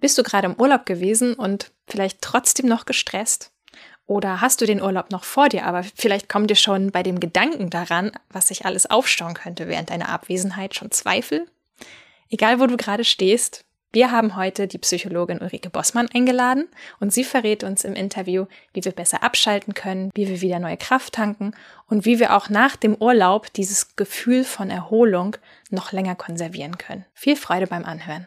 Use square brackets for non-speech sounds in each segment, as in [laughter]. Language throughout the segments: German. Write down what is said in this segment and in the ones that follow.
Bist du gerade im Urlaub gewesen und vielleicht trotzdem noch gestresst? Oder hast du den Urlaub noch vor dir, aber vielleicht kommt dir schon bei dem Gedanken daran, was sich alles aufstauen könnte während deiner Abwesenheit, schon Zweifel? Egal, wo du gerade stehst, wir haben heute die Psychologin Ulrike Bossmann eingeladen und sie verrät uns im Interview, wie wir besser abschalten können, wie wir wieder neue Kraft tanken und wie wir auch nach dem Urlaub dieses Gefühl von Erholung noch länger konservieren können. Viel Freude beim Anhören.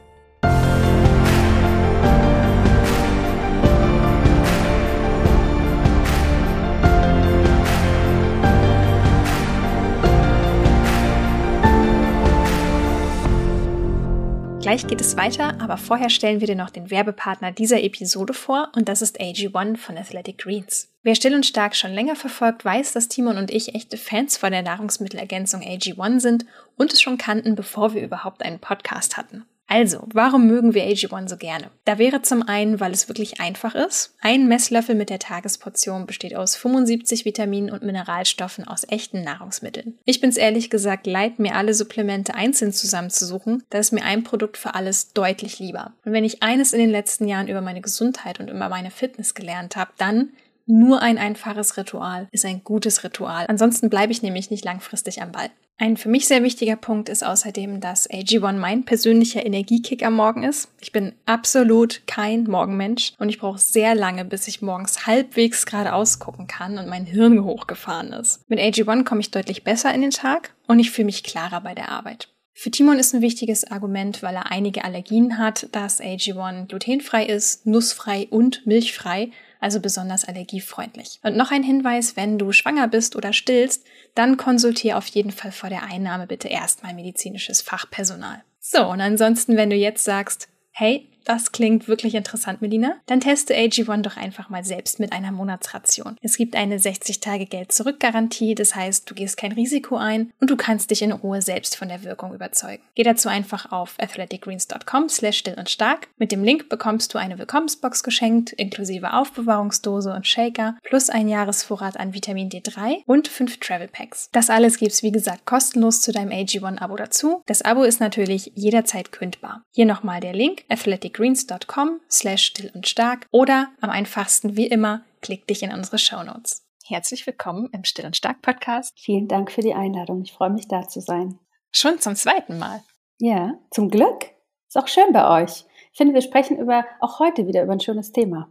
Gleich geht es weiter, aber vorher stellen wir dir noch den Werbepartner dieser Episode vor und das ist AG1 von Athletic Greens. Wer still und stark schon länger verfolgt, weiß, dass Timon und ich echte Fans von der Nahrungsmittelergänzung AG1 sind und es schon kannten, bevor wir überhaupt einen Podcast hatten. Also, warum mögen wir AG1 so gerne? Da wäre zum einen, weil es wirklich einfach ist. Ein Messlöffel mit der Tagesportion besteht aus 75 Vitaminen und Mineralstoffen aus echten Nahrungsmitteln. Ich bin's ehrlich gesagt leid, mir alle Supplemente einzeln zusammenzusuchen, da ist mir ein Produkt für alles deutlich lieber. Und wenn ich eines in den letzten Jahren über meine Gesundheit und über meine Fitness gelernt habe, dann nur ein einfaches Ritual ist ein gutes Ritual. Ansonsten bleibe ich nämlich nicht langfristig am Ball. Ein für mich sehr wichtiger Punkt ist außerdem, dass AG1 mein persönlicher Energiekick am Morgen ist. Ich bin absolut kein Morgenmensch und ich brauche sehr lange, bis ich morgens halbwegs geradeaus gucken kann und mein Hirn hochgefahren ist. Mit AG1 komme ich deutlich besser in den Tag und ich fühle mich klarer bei der Arbeit. Für Timon ist ein wichtiges Argument, weil er einige Allergien hat, dass AG1 glutenfrei ist, nussfrei und milchfrei also besonders allergiefreundlich. Und noch ein Hinweis, wenn du schwanger bist oder stillst, dann konsultiere auf jeden Fall vor der Einnahme bitte erstmal medizinisches Fachpersonal. So, und ansonsten, wenn du jetzt sagst, hey, das klingt wirklich interessant, Melina. Dann teste AG1 doch einfach mal selbst mit einer Monatsration. Es gibt eine 60-Tage-Geld-Zurück-Garantie, das heißt, du gehst kein Risiko ein und du kannst dich in Ruhe selbst von der Wirkung überzeugen. Geh dazu einfach auf athleticgreens.com slash still und stark. Mit dem Link bekommst du eine Willkommensbox geschenkt, inklusive Aufbewahrungsdose und Shaker, plus ein Jahresvorrat an Vitamin D3 und fünf Travel Packs. Das alles gibt's wie gesagt kostenlos zu deinem AG1-Abo dazu. Das Abo ist natürlich jederzeit kündbar. Hier nochmal der Link, athletic greens.com slash still und stark oder am einfachsten wie immer, klick dich in unsere Shownotes. Herzlich willkommen im Still und Stark Podcast. Vielen Dank für die Einladung. Ich freue mich da zu sein. Schon zum zweiten Mal. Ja, zum Glück. Ist auch schön bei euch. Ich finde, wir sprechen über, auch heute wieder über ein schönes Thema.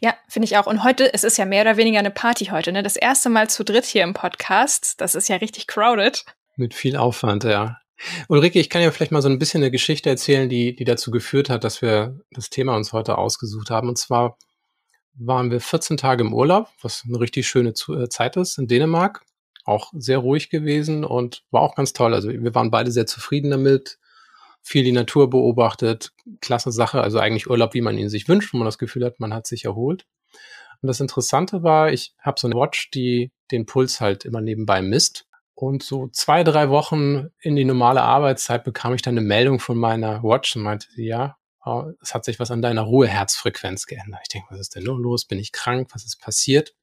Ja, finde ich auch. Und heute, es ist ja mehr oder weniger eine Party heute, ne? Das erste Mal zu dritt hier im Podcast. Das ist ja richtig crowded. Mit viel Aufwand, ja. Ulrike, ich kann ja vielleicht mal so ein bisschen eine Geschichte erzählen, die, die dazu geführt hat, dass wir das Thema uns heute ausgesucht haben. Und zwar waren wir 14 Tage im Urlaub, was eine richtig schöne äh, Zeit ist in Dänemark. Auch sehr ruhig gewesen und war auch ganz toll. Also wir waren beide sehr zufrieden damit, viel die Natur beobachtet, klasse Sache. Also eigentlich Urlaub, wie man ihn sich wünscht, wo man das Gefühl hat, man hat sich erholt. Und das Interessante war, ich habe so eine Watch, die den Puls halt immer nebenbei misst. Und so zwei, drei Wochen in die normale Arbeitszeit bekam ich dann eine Meldung von meiner Watch und meinte sie, ja, oh, es hat sich was an deiner Ruheherzfrequenz geändert. Ich denke, was ist denn los? Bin ich krank? Was ist passiert?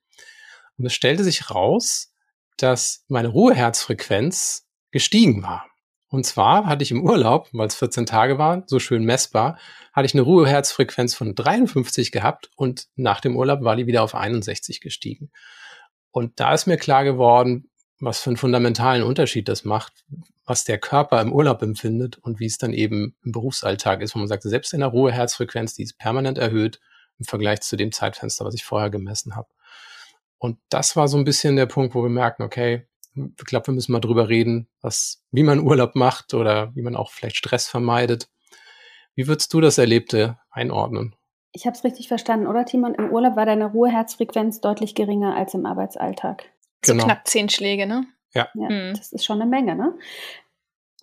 Und es stellte sich raus, dass meine Ruheherzfrequenz gestiegen war. Und zwar hatte ich im Urlaub, weil es 14 Tage waren, so schön messbar, hatte ich eine Ruheherzfrequenz von 53 gehabt und nach dem Urlaub war die wieder auf 61 gestiegen. Und da ist mir klar geworden, was für einen fundamentalen Unterschied das macht, was der Körper im Urlaub empfindet und wie es dann eben im Berufsalltag ist, wo man sagt, selbst in der Ruheherzfrequenz, die ist permanent erhöht im Vergleich zu dem Zeitfenster, was ich vorher gemessen habe. Und das war so ein bisschen der Punkt, wo wir merken, okay, ich glaube, wir müssen mal drüber reden, was, wie man Urlaub macht oder wie man auch vielleicht Stress vermeidet. Wie würdest du das Erlebte einordnen? Ich habe es richtig verstanden, oder Timon? Im Urlaub war deine Ruheherzfrequenz deutlich geringer als im Arbeitsalltag. Genau. So knapp zehn Schläge, ne? Ja. ja mhm. Das ist schon eine Menge, ne?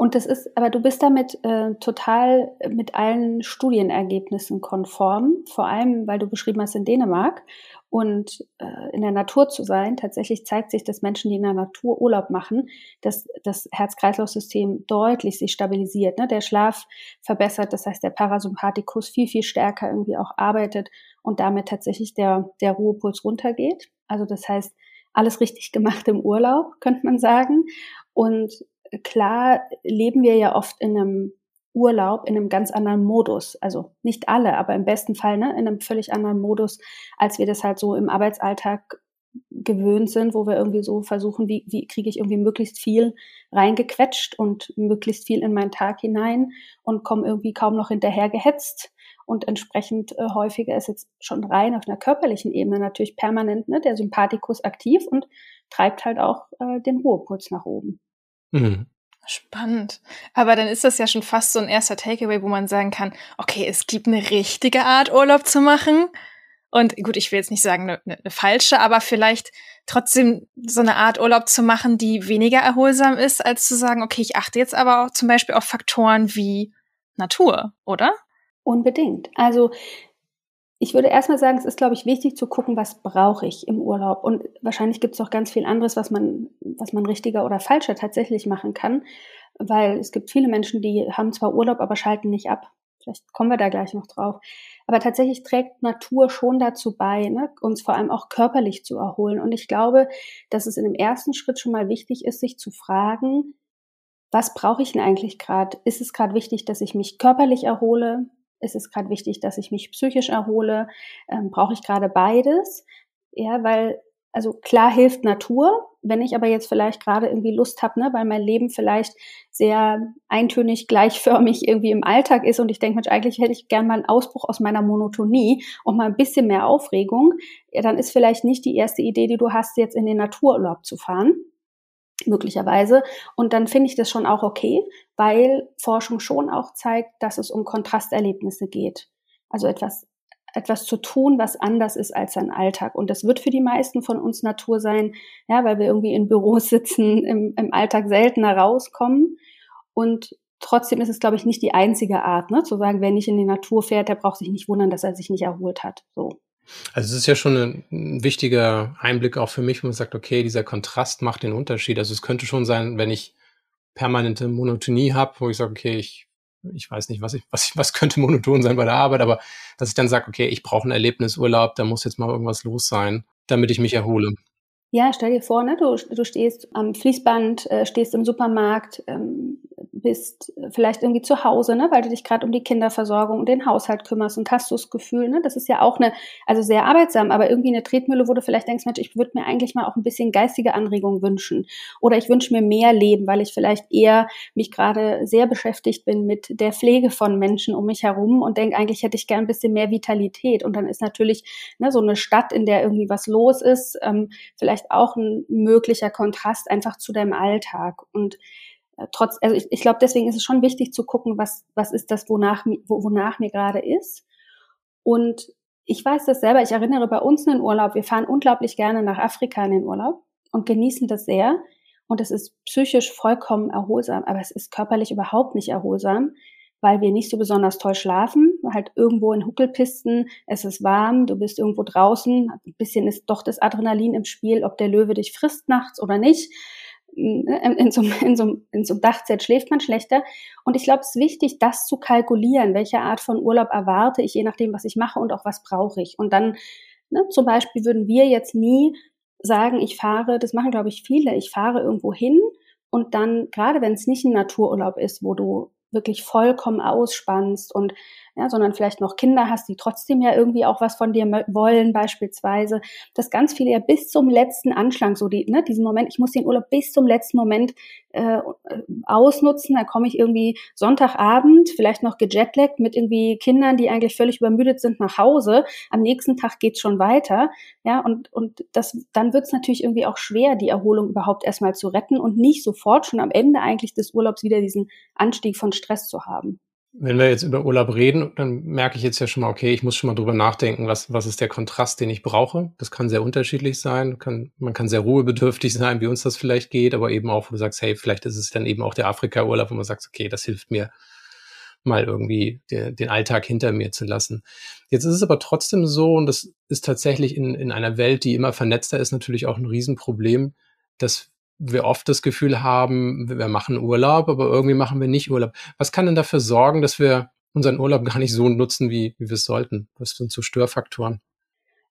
Und das ist, aber du bist damit äh, total mit allen Studienergebnissen konform, vor allem, weil du beschrieben hast in Dänemark und äh, in der Natur zu sein. Tatsächlich zeigt sich, dass Menschen, die in der Natur Urlaub machen, dass das Herz-Kreislauf-System deutlich sich stabilisiert, ne? der Schlaf verbessert, das heißt der Parasympathikus viel, viel stärker irgendwie auch arbeitet und damit tatsächlich der, der Ruhepuls runtergeht. Also das heißt, alles richtig gemacht im Urlaub, könnte man sagen. Und klar leben wir ja oft in einem Urlaub in einem ganz anderen Modus. Also nicht alle, aber im besten Fall ne, in einem völlig anderen Modus, als wir das halt so im Arbeitsalltag gewöhnt sind, wo wir irgendwie so versuchen, wie, wie kriege ich irgendwie möglichst viel reingequetscht und möglichst viel in meinen Tag hinein und komme irgendwie kaum noch hinterher gehetzt. Und entsprechend äh, häufiger ist jetzt schon rein auf einer körperlichen Ebene natürlich permanent ne, der Sympathikus aktiv und treibt halt auch äh, den Ruhepuls nach oben. Mhm. Spannend. Aber dann ist das ja schon fast so ein erster Takeaway, wo man sagen kann, okay, es gibt eine richtige Art, Urlaub zu machen. Und gut, ich will jetzt nicht sagen eine, eine, falsche, aber vielleicht trotzdem so eine Art Urlaub zu machen, die weniger erholsam ist, als zu sagen, okay, ich achte jetzt aber auch zum Beispiel auf Faktoren wie Natur, oder? Unbedingt. Also ich würde erstmal sagen, es ist, glaube ich, wichtig zu gucken, was brauche ich im Urlaub. Und wahrscheinlich gibt es auch ganz viel anderes, was man, was man richtiger oder falscher tatsächlich machen kann. Weil es gibt viele Menschen, die haben zwar Urlaub, aber schalten nicht ab. Vielleicht kommen wir da gleich noch drauf. Aber tatsächlich trägt Natur schon dazu bei, ne, uns vor allem auch körperlich zu erholen. Und ich glaube, dass es in dem ersten Schritt schon mal wichtig ist, sich zu fragen, was brauche ich denn eigentlich gerade? Ist es gerade wichtig, dass ich mich körperlich erhole? Ist es gerade wichtig, dass ich mich psychisch erhole? Ähm, Brauche ich gerade beides? Ja, weil, also klar hilft Natur. Wenn ich aber jetzt vielleicht gerade irgendwie Lust habe, ne, weil mein Leben vielleicht sehr eintönig, gleichförmig irgendwie im Alltag ist und ich denke, Mensch, eigentlich hätte ich gern mal einen Ausbruch aus meiner Monotonie und mal ein bisschen mehr Aufregung, ja, dann ist vielleicht nicht die erste Idee, die du hast, jetzt in den Natururlaub zu fahren möglicherweise. Und dann finde ich das schon auch okay, weil Forschung schon auch zeigt, dass es um Kontrasterlebnisse geht. Also etwas, etwas zu tun, was anders ist als ein Alltag. Und das wird für die meisten von uns Natur sein, ja, weil wir irgendwie in Büros [laughs] sitzen, im, im Alltag seltener rauskommen. Und trotzdem ist es, glaube ich, nicht die einzige Art, ne, zu sagen, wer nicht in die Natur fährt, der braucht sich nicht wundern, dass er sich nicht erholt hat. So. Also es ist ja schon ein, wichtiger Einblick auch für mich, wo man sagt, okay, dieser Kontrast macht den Unterschied. Also es könnte schon sein, wenn ich permanente Monotonie habe, wo ich sage, okay, ich, ich weiß nicht, was ich, was, was könnte monoton sein bei der Arbeit, aber dass ich dann sage, okay, ich brauche einen Erlebnisurlaub, da muss jetzt mal irgendwas los sein, damit ich mich erhole. Ja, stell dir vor, ne, du, du stehst am Fließband, äh, stehst im Supermarkt, ähm, bist vielleicht irgendwie zu Hause, ne, weil du dich gerade um die Kinderversorgung und den Haushalt kümmerst und hast du das Gefühl, ne, das ist ja auch eine, also sehr arbeitsam, aber irgendwie eine Tretmühle, wo du vielleicht denkst, Mensch, ich würde mir eigentlich mal auch ein bisschen geistige Anregung wünschen oder ich wünsche mir mehr Leben, weil ich vielleicht eher mich gerade sehr beschäftigt bin mit der Pflege von Menschen um mich herum und denke, eigentlich hätte ich gern ein bisschen mehr Vitalität. Und dann ist natürlich ne, so eine Stadt, in der irgendwie was los ist, ähm, vielleicht auch ein möglicher Kontrast einfach zu deinem Alltag und äh, trotz, also ich, ich glaube, deswegen ist es schon wichtig zu gucken, was, was ist das, wonach, wo, wonach mir gerade ist. Und ich weiß das selber, ich erinnere bei uns in den Urlaub, wir fahren unglaublich gerne nach Afrika in den Urlaub und genießen das sehr. Und es ist psychisch vollkommen erholsam, aber es ist körperlich überhaupt nicht erholsam, weil wir nicht so besonders toll schlafen, halt irgendwo in Huckelpisten, es ist warm, du bist irgendwo draußen, ein bisschen ist doch das Adrenalin im Spiel, ob der Löwe dich frisst nachts oder nicht in so, in, so, in so einem Dachzelt schläft man schlechter. Und ich glaube, es ist wichtig, das zu kalkulieren, welche Art von Urlaub erwarte ich, je nachdem, was ich mache und auch was brauche ich. Und dann, ne, zum Beispiel würden wir jetzt nie sagen, ich fahre, das machen, glaube ich, viele, ich fahre irgendwo hin und dann, gerade wenn es nicht ein Natururlaub ist, wo du wirklich vollkommen ausspannst und ja, sondern vielleicht noch Kinder hast, die trotzdem ja irgendwie auch was von dir wollen, beispielsweise, dass ganz viele ja bis zum letzten Anschlag, so die, ne, diesen Moment, ich muss den Urlaub bis zum letzten Moment äh, ausnutzen, da komme ich irgendwie Sonntagabend, vielleicht noch gejetlaggt mit irgendwie Kindern, die eigentlich völlig übermüdet sind, nach Hause. Am nächsten Tag geht's schon weiter, ja, und, und das, dann wird's natürlich irgendwie auch schwer, die Erholung überhaupt erstmal zu retten und nicht sofort schon am Ende eigentlich des Urlaubs wieder diesen Anstieg von Stress zu haben. Wenn wir jetzt über Urlaub reden, dann merke ich jetzt ja schon mal, okay, ich muss schon mal drüber nachdenken, was, was ist der Kontrast, den ich brauche. Das kann sehr unterschiedlich sein. Kann, man kann sehr ruhebedürftig sein, wie uns das vielleicht geht, aber eben auch, wo du sagst, hey, vielleicht ist es dann eben auch der Afrika-Urlaub, wo man sagt, okay, das hilft mir mal irgendwie der, den Alltag hinter mir zu lassen. Jetzt ist es aber trotzdem so, und das ist tatsächlich in, in einer Welt, die immer vernetzter ist, natürlich auch ein Riesenproblem, dass wir oft das Gefühl haben, wir machen Urlaub, aber irgendwie machen wir nicht Urlaub. Was kann denn dafür sorgen, dass wir unseren Urlaub gar nicht so nutzen, wie, wie wir es sollten? Was sind so Störfaktoren?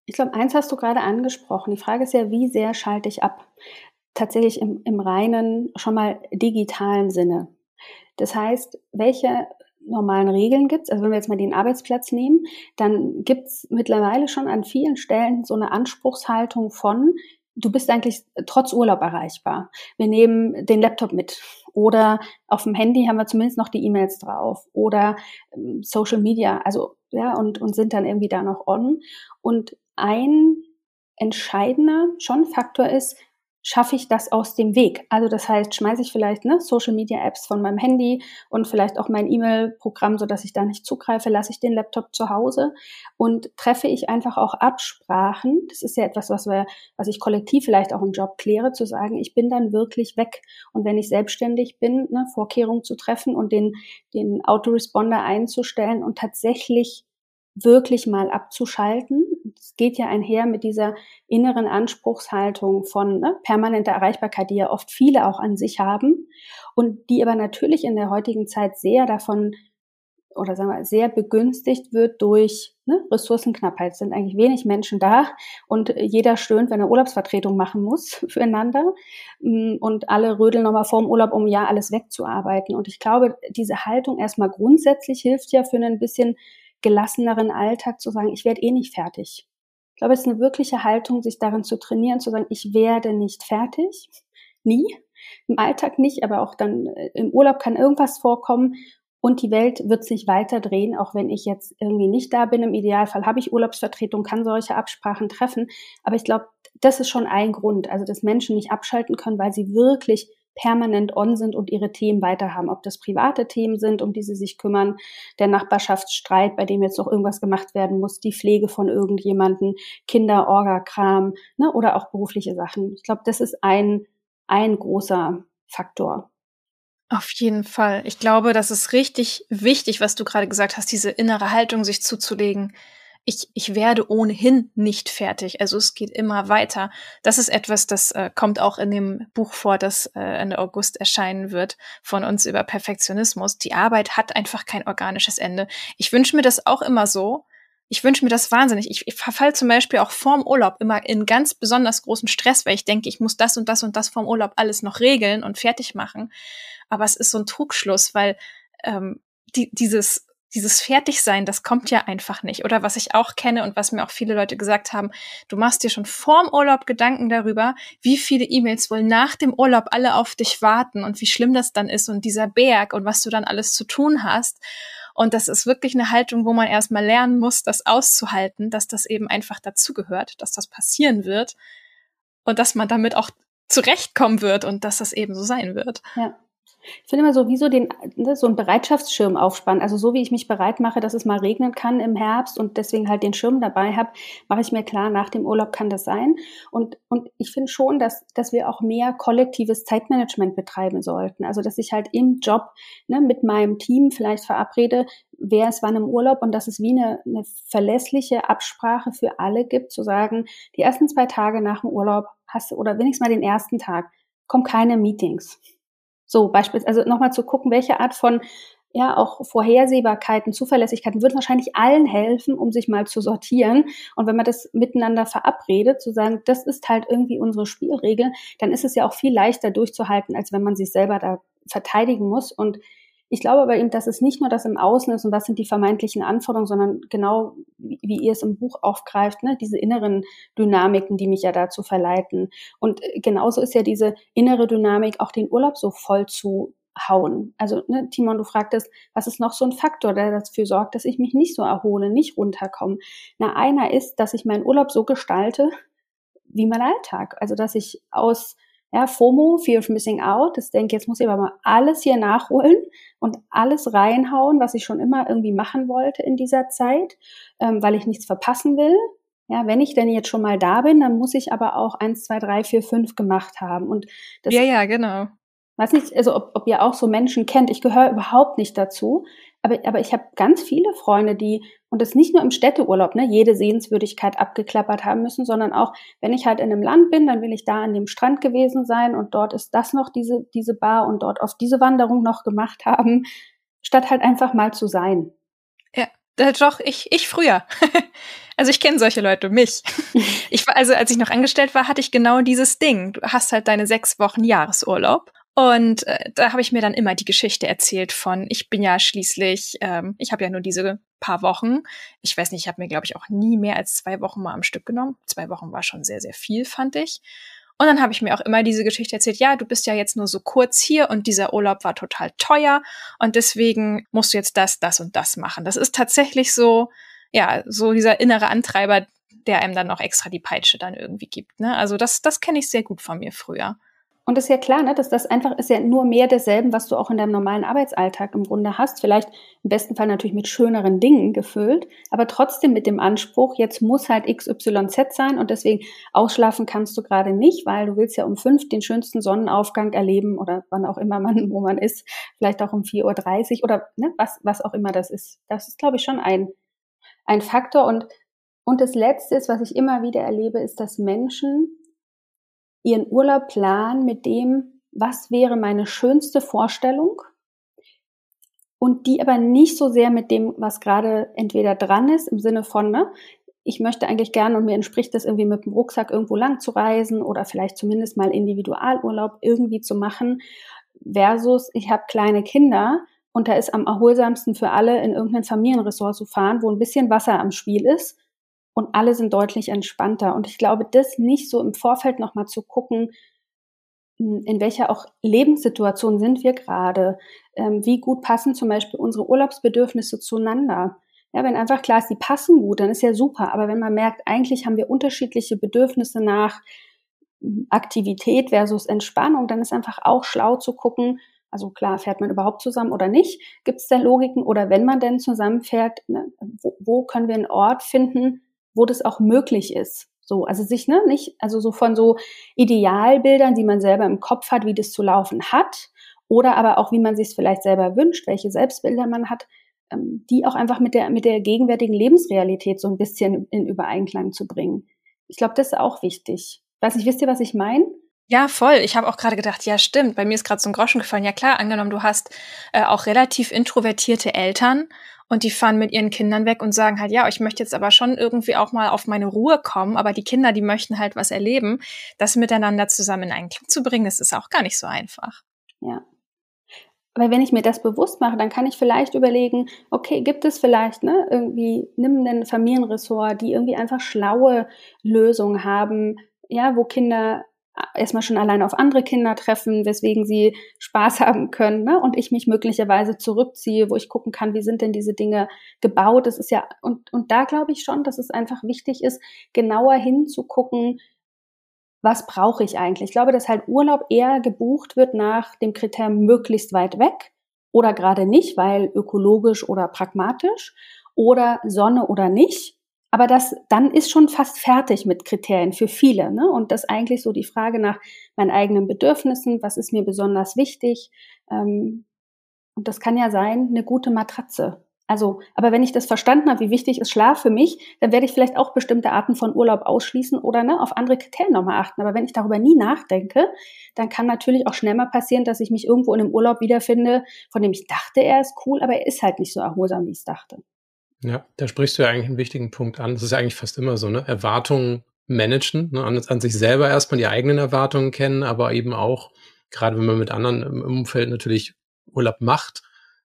Ich glaube, eins hast du gerade angesprochen. Die Frage ist ja, wie sehr schalte ich ab? Tatsächlich im, im reinen, schon mal digitalen Sinne. Das heißt, welche normalen Regeln gibt es, also wenn wir jetzt mal den Arbeitsplatz nehmen, dann gibt es mittlerweile schon an vielen Stellen so eine Anspruchshaltung von, du bist eigentlich trotz Urlaub erreichbar. Wir nehmen den Laptop mit oder auf dem Handy haben wir zumindest noch die E-Mails drauf oder ähm, Social Media, also ja, und, und sind dann irgendwie da noch on. Und ein entscheidender schon Faktor ist, schaffe ich das aus dem Weg. Also das heißt, schmeiße ich vielleicht ne, Social Media Apps von meinem Handy und vielleicht auch mein E-Mail-Programm, so dass ich da nicht zugreife, lasse ich den Laptop zu Hause und treffe ich einfach auch Absprachen. Das ist ja etwas, was wir, was ich kollektiv vielleicht auch im Job kläre, zu sagen, ich bin dann wirklich weg. Und wenn ich selbstständig bin, ne, Vorkehrungen zu treffen und den, den Autoresponder einzustellen und tatsächlich wirklich mal abzuschalten. Geht ja einher mit dieser inneren Anspruchshaltung von ne, permanenter Erreichbarkeit, die ja oft viele auch an sich haben und die aber natürlich in der heutigen Zeit sehr davon oder sagen wir sehr begünstigt wird durch ne, Ressourcenknappheit. Es sind eigentlich wenig Menschen da und jeder stöhnt, wenn er Urlaubsvertretung machen muss [laughs] füreinander mm, und alle rödeln nochmal vorm Urlaub, um ja alles wegzuarbeiten. Und ich glaube, diese Haltung erstmal grundsätzlich hilft ja für ein bisschen gelasseneren Alltag zu sagen, ich werde eh nicht fertig. Ich glaube, es ist eine wirkliche Haltung, sich darin zu trainieren, zu sagen, ich werde nicht fertig. Nie. Im Alltag nicht, aber auch dann äh, im Urlaub kann irgendwas vorkommen und die Welt wird sich weiter drehen, auch wenn ich jetzt irgendwie nicht da bin. Im Idealfall habe ich Urlaubsvertretung, kann solche Absprachen treffen. Aber ich glaube, das ist schon ein Grund, also dass Menschen nicht abschalten können, weil sie wirklich permanent on sind und ihre Themen weiterhaben. Ob das private Themen sind, um die sie sich kümmern, der Nachbarschaftsstreit, bei dem jetzt noch irgendwas gemacht werden muss, die Pflege von irgendjemanden, Kinder, Orga-Kram ne, oder auch berufliche Sachen. Ich glaube, das ist ein, ein großer Faktor. Auf jeden Fall. Ich glaube, das ist richtig wichtig, was du gerade gesagt hast, diese innere Haltung sich zuzulegen ich, ich werde ohnehin nicht fertig. Also es geht immer weiter. Das ist etwas, das äh, kommt auch in dem Buch vor, das äh, Ende August erscheinen wird, von uns über Perfektionismus. Die Arbeit hat einfach kein organisches Ende. Ich wünsche mir das auch immer so. Ich wünsche mir das wahnsinnig. Ich, ich verfall zum Beispiel auch vorm Urlaub immer in ganz besonders großen Stress, weil ich denke, ich muss das und das und das vorm Urlaub alles noch regeln und fertig machen. Aber es ist so ein Trugschluss, weil ähm, die, dieses dieses Fertigsein, das kommt ja einfach nicht. Oder was ich auch kenne und was mir auch viele Leute gesagt haben, du machst dir schon vorm Urlaub Gedanken darüber, wie viele E-Mails wohl nach dem Urlaub alle auf dich warten und wie schlimm das dann ist und dieser Berg und was du dann alles zu tun hast. Und das ist wirklich eine Haltung, wo man erstmal lernen muss, das auszuhalten, dass das eben einfach dazugehört, dass das passieren wird und dass man damit auch zurechtkommen wird und dass das eben so sein wird. Ja. Ich finde immer so, wie so, den, ne, so einen Bereitschaftsschirm aufspannen. Also so wie ich mich bereit mache, dass es mal regnen kann im Herbst und deswegen halt den Schirm dabei habe, mache ich mir klar, nach dem Urlaub kann das sein. Und, und ich finde schon, dass, dass wir auch mehr kollektives Zeitmanagement betreiben sollten. Also dass ich halt im Job ne, mit meinem Team vielleicht verabrede, wer ist wann im Urlaub und dass es wie eine, eine verlässliche Absprache für alle gibt, zu sagen, die ersten zwei Tage nach dem Urlaub hast du, oder wenigstens mal den ersten Tag, kommen keine Meetings so beispielsweise, also nochmal zu gucken, welche Art von ja auch Vorhersehbarkeiten, Zuverlässigkeiten wird wahrscheinlich allen helfen, um sich mal zu sortieren. Und wenn man das miteinander verabredet, zu sagen, das ist halt irgendwie unsere Spielregel, dann ist es ja auch viel leichter durchzuhalten, als wenn man sich selber da verteidigen muss. Und ich glaube aber eben, dass es nicht nur das im Außen ist und was sind die vermeintlichen Anforderungen, sondern genau wie ihr es im Buch aufgreift, ne, diese inneren Dynamiken, die mich ja dazu verleiten. Und äh, genauso ist ja diese innere Dynamik, auch den Urlaub so voll zu hauen. Also, ne, Timon, du fragtest, was ist noch so ein Faktor, der dafür sorgt, dass ich mich nicht so erhole, nicht runterkomme? Na, einer ist, dass ich meinen Urlaub so gestalte wie mein Alltag. Also, dass ich aus Ja, FOMO, Fear of Missing Out, das denke, jetzt muss ich aber mal alles hier nachholen und alles reinhauen, was ich schon immer irgendwie machen wollte in dieser Zeit, ähm, weil ich nichts verpassen will. Ja, wenn ich denn jetzt schon mal da bin, dann muss ich aber auch eins, zwei, drei, vier, fünf gemacht haben. Und das, ja, ja, genau. Weiß nicht, also ob, ob ihr auch so Menschen kennt. Ich gehöre überhaupt nicht dazu. Aber, aber ich habe ganz viele Freunde, die, und das nicht nur im Städteurlaub, ne, jede Sehenswürdigkeit abgeklappert haben müssen, sondern auch, wenn ich halt in einem Land bin, dann will ich da an dem Strand gewesen sein und dort ist das noch diese, diese Bar und dort auf diese Wanderung noch gemacht haben, statt halt einfach mal zu sein. Ja, doch, ich, ich früher. [laughs] also ich kenne solche Leute, mich. [laughs] Ich war, also als ich noch angestellt war, hatte ich genau dieses Ding. Du hast halt deine sechs Wochen Jahresurlaub und äh, da habe ich mir dann immer die Geschichte erzählt von, ich bin ja schließlich, ähm, ich habe ja nur diese paar Wochen. Ich weiß nicht, ich habe mir, glaube ich, auch nie mehr als zwei Wochen mal am Stück genommen. Zwei Wochen war schon sehr, sehr viel, fand ich. Und dann habe ich mir auch immer diese Geschichte erzählt, ja, du bist ja jetzt nur so kurz hier und dieser Urlaub war total teuer und deswegen musst du jetzt das, das und das machen. Das ist tatsächlich so, ja, so dieser innere Antreiber, der einem dann noch extra die Peitsche dann irgendwie gibt. Ne? Also das, das kenne ich sehr gut von mir früher. Und ist ja klar, ne, dass das einfach ist ja nur mehr derselben, was du auch in deinem normalen Arbeitsalltag im Grunde hast. Vielleicht im besten Fall natürlich mit schöneren Dingen gefüllt, aber trotzdem mit dem Anspruch, jetzt muss halt XYZ sein und deswegen ausschlafen kannst du gerade nicht, weil du willst ja um fünf den schönsten Sonnenaufgang erleben oder wann auch immer man, wo man ist, vielleicht auch um 4.30 Uhr oder ne, was, was auch immer das ist. Das ist, glaube ich, schon ein, ein Faktor und und das Letzte ist, was ich immer wieder erlebe, ist, dass Menschen ihren Urlaub planen mit dem, was wäre meine schönste Vorstellung? Und die aber nicht so sehr mit dem, was gerade entweder dran ist, im Sinne von, ne, ich möchte eigentlich gerne und mir entspricht es irgendwie mit dem Rucksack irgendwo lang zu reisen oder vielleicht zumindest mal Individualurlaub irgendwie zu machen, versus ich habe kleine Kinder und da ist am erholsamsten für alle in irgendein Familienressort zu fahren, wo ein bisschen Wasser am Spiel ist und alle sind deutlich entspannter. Und ich glaube, das nicht so im Vorfeld nochmal zu gucken, hm, in welcher auch Lebenssituation sind wir gerade, ähm, wie gut passen zum Beispiel unsere Urlaubsbedürfnisse zueinander. Ja, wenn einfach klar ist, die passen gut, dann ist ja super. Aber wenn man merkt, eigentlich haben wir unterschiedliche Bedürfnisse nach hm, Aktivität versus Entspannung, dann ist einfach auch schlau zu gucken, also klar, fährt man überhaupt zusammen oder nicht? Gibt es da Logiken? Oder wenn man denn zusammenfährt, ne, wo, wo können wir einen Ort finden, wo das auch möglich ist. So, also sich, ne, nicht, also so von so Idealbildern, die man selber im Kopf hat, wie das zu laufen hat, oder aber auch, wie man sich es vielleicht selber wünscht, welche Selbstbilder man hat, ähm, die auch einfach mit der, mit der gegenwärtigen Lebensrealität so ein bisschen in Übereinklang zu bringen. Ich glaube, das ist auch wichtig. Weiß nicht, wisst ihr, was ich meine? Ja, voll. Ich habe auch gerade gedacht, ja, stimmt. Bei mir ist gerade so ein Groschen gefallen. Ja, klar, angenommen, du hast äh, auch relativ introvertierte Eltern und die fahren mit ihren Kindern weg und sagen halt, ja, ich möchte jetzt aber schon irgendwie auch mal auf meine Ruhe kommen, aber die Kinder, die möchten halt was erleben. Das miteinander zusammen in Einklang zu bringen, das ist auch gar nicht so einfach. Ja. Aber wenn ich mir das bewusst mache, dann kann ich vielleicht überlegen, okay, gibt es vielleicht, ne, irgendwie, nimm einen Familienressort, die irgendwie einfach schlaue Lösungen haben, ja, wo Kinder erstmal schon allein auf andere Kinder treffen, weswegen sie Spaß [laughs] haben können ne? und ich mich möglicherweise zurückziehe, wo ich gucken kann, wie sind denn diese Dinge gebaut. Das ist ja, und, und da glaube ich schon, dass es einfach wichtig ist, genauer hinzugucken, was brauche ich eigentlich. Ich glaube, dass halt Urlaub eher gebucht wird nach dem Kriterium möglichst weit weg oder gerade nicht, weil ökologisch oder pragmatisch oder Sonne oder nicht aber das dann ist schon fast fertig mit Kriterien für viele. Ne? Und das eigentlich so die Frage nach meinen eigenen Bedürfnissen, was ist mir besonders wichtig. Ähm, und das kann ja sein, eine gute Matratze. Also, aber wenn ich das verstanden habe, wie wichtig ist Schlaf für mich, dann werde ich vielleicht auch bestimmte Arten von Urlaub ausschließen oder ne, auf andere Kriterien nochmal achten. Aber wenn ich darüber nie nachdenke, dann kann natürlich auch schnell mal passieren, dass ich mich irgendwo in einem Urlaub wiederfinde, von dem ich dachte, er ist cool, aber er ist halt nicht so erholsam, wie ich es dachte. Ja, da sprichst du ja eigentlich einen wichtigen Punkt an. Das ist ja eigentlich fast immer so, ne? Erwartungen managen, ne? an, an sich selber erstmal die eigenen Erwartungen kennen, aber eben auch, gerade wenn man mit anderen im Umfeld natürlich Urlaub macht,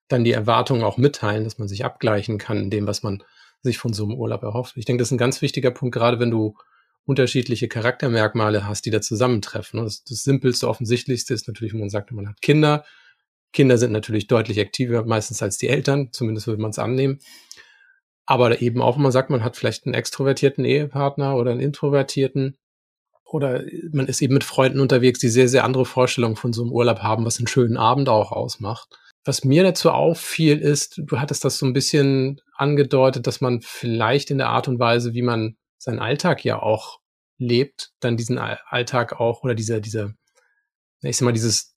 dann die Erwartungen auch mitteilen, dass man sich abgleichen kann in dem, was man sich von so einem Urlaub erhofft. Ich denke, das ist ein ganz wichtiger Punkt, gerade wenn du unterschiedliche Charaktermerkmale hast, die da zusammentreffen. Ne? Das, das simpelste, offensichtlichste ist natürlich, wenn man sagt, man hat Kinder. Kinder sind natürlich deutlich aktiver meistens als die Eltern, zumindest würde man es annehmen. Aber eben auch, wenn man sagt, man hat vielleicht einen extrovertierten Ehepartner oder einen introvertierten. oder man ist eben mit Freunden unterwegs, die sehr, sehr andere Vorstellungen von so einem Urlaub haben, was einen schönen Abend auch ausmacht. Was mir dazu auffiel, ist, du hattest das so ein bisschen angedeutet, dass man vielleicht in der Art und Weise, wie man seinen Alltag ja auch lebt, dann diesen Alltag auch oder diese, diese, ich sag mal, dieses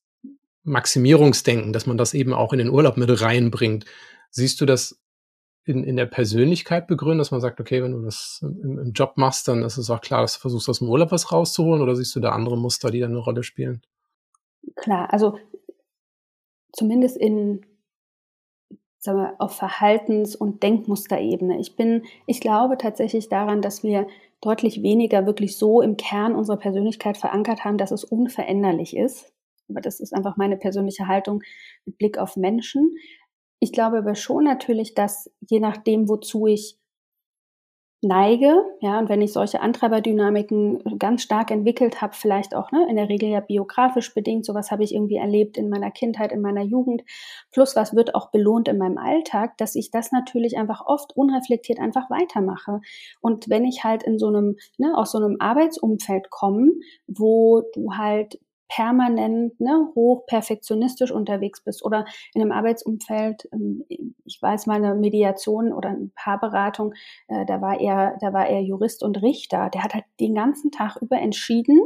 Maximierungsdenken, dass man das eben auch in den Urlaub mit reinbringt. Siehst du das in, in der Persönlichkeit begründen, dass man sagt, okay, wenn du das im, im Job machst, dann ist es auch klar, dass du versuchst, aus dem Urlaub was rauszuholen oder siehst du da andere Muster, die dann eine Rolle spielen? Klar, also zumindest in sagen wir, auf Verhaltens- und Denkmusterebene. Ich bin, ich glaube tatsächlich daran, dass wir deutlich weniger wirklich so im Kern unserer Persönlichkeit verankert haben, dass es unveränderlich ist. Aber das ist einfach meine persönliche Haltung mit Blick auf Menschen. Ich glaube aber schon natürlich, dass je nachdem, wozu ich neige, ja, und wenn ich solche Antreiberdynamiken ganz stark entwickelt habe, vielleicht auch ne, in der Regel ja biografisch bedingt, sowas habe ich irgendwie erlebt in meiner Kindheit, in meiner Jugend, plus was wird auch belohnt in meinem Alltag, dass ich das natürlich einfach oft unreflektiert einfach weitermache. Und wenn ich halt in so einem, ne, aus so einem Arbeitsumfeld komme, wo du halt permanent ne, hoch perfektionistisch unterwegs bist oder in einem Arbeitsumfeld, ähm, ich weiß mal eine Mediation oder eine Paarberatung, äh, da war er, da war er Jurist und Richter, der hat halt den ganzen Tag über entschieden,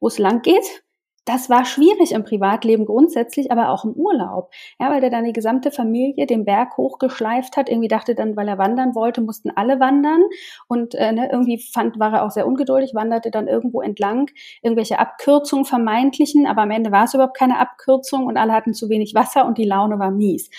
wo es lang geht das war schwierig im Privatleben grundsätzlich, aber auch im Urlaub. Ja, weil der dann die gesamte Familie den Berg hochgeschleift hat. Irgendwie dachte dann, weil er wandern wollte, mussten alle wandern. Und äh, ne, irgendwie fand, war er auch sehr ungeduldig, wanderte dann irgendwo entlang, irgendwelche Abkürzungen vermeintlichen, aber am Ende war es überhaupt keine Abkürzung und alle hatten zu wenig Wasser und die Laune war mies.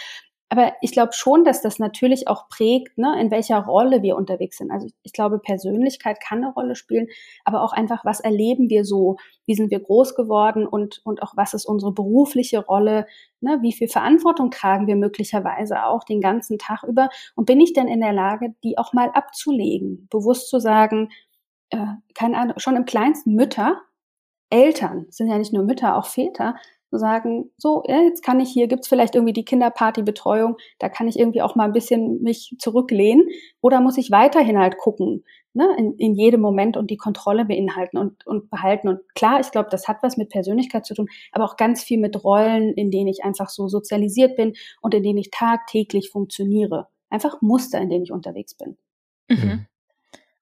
Aber ich glaube schon, dass das natürlich auch prägt, ne, in welcher Rolle wir unterwegs sind. Also ich glaube, Persönlichkeit kann eine Rolle spielen, aber auch einfach, was erleben wir so, wie sind wir groß geworden? Und, und auch was ist unsere berufliche Rolle, ne, wie viel Verantwortung tragen wir möglicherweise auch den ganzen Tag über? Und bin ich denn in der Lage, die auch mal abzulegen, bewusst zu sagen, äh, keine Ahnung, schon im kleinsten Mütter, Eltern sind ja nicht nur Mütter, auch Väter, sagen, so, ja, jetzt kann ich hier, gibt's vielleicht irgendwie die Kinderpartybetreuung, da kann ich irgendwie auch mal ein bisschen mich zurücklehnen oder muss ich weiterhin halt gucken, ne, in, in jedem Moment und die Kontrolle beinhalten und, und behalten. Und klar, ich glaube, das hat was mit Persönlichkeit zu tun, aber auch ganz viel mit Rollen, in denen ich einfach so sozialisiert bin und in denen ich tagtäglich funktioniere. Einfach Muster, in denen ich unterwegs bin. Mhm.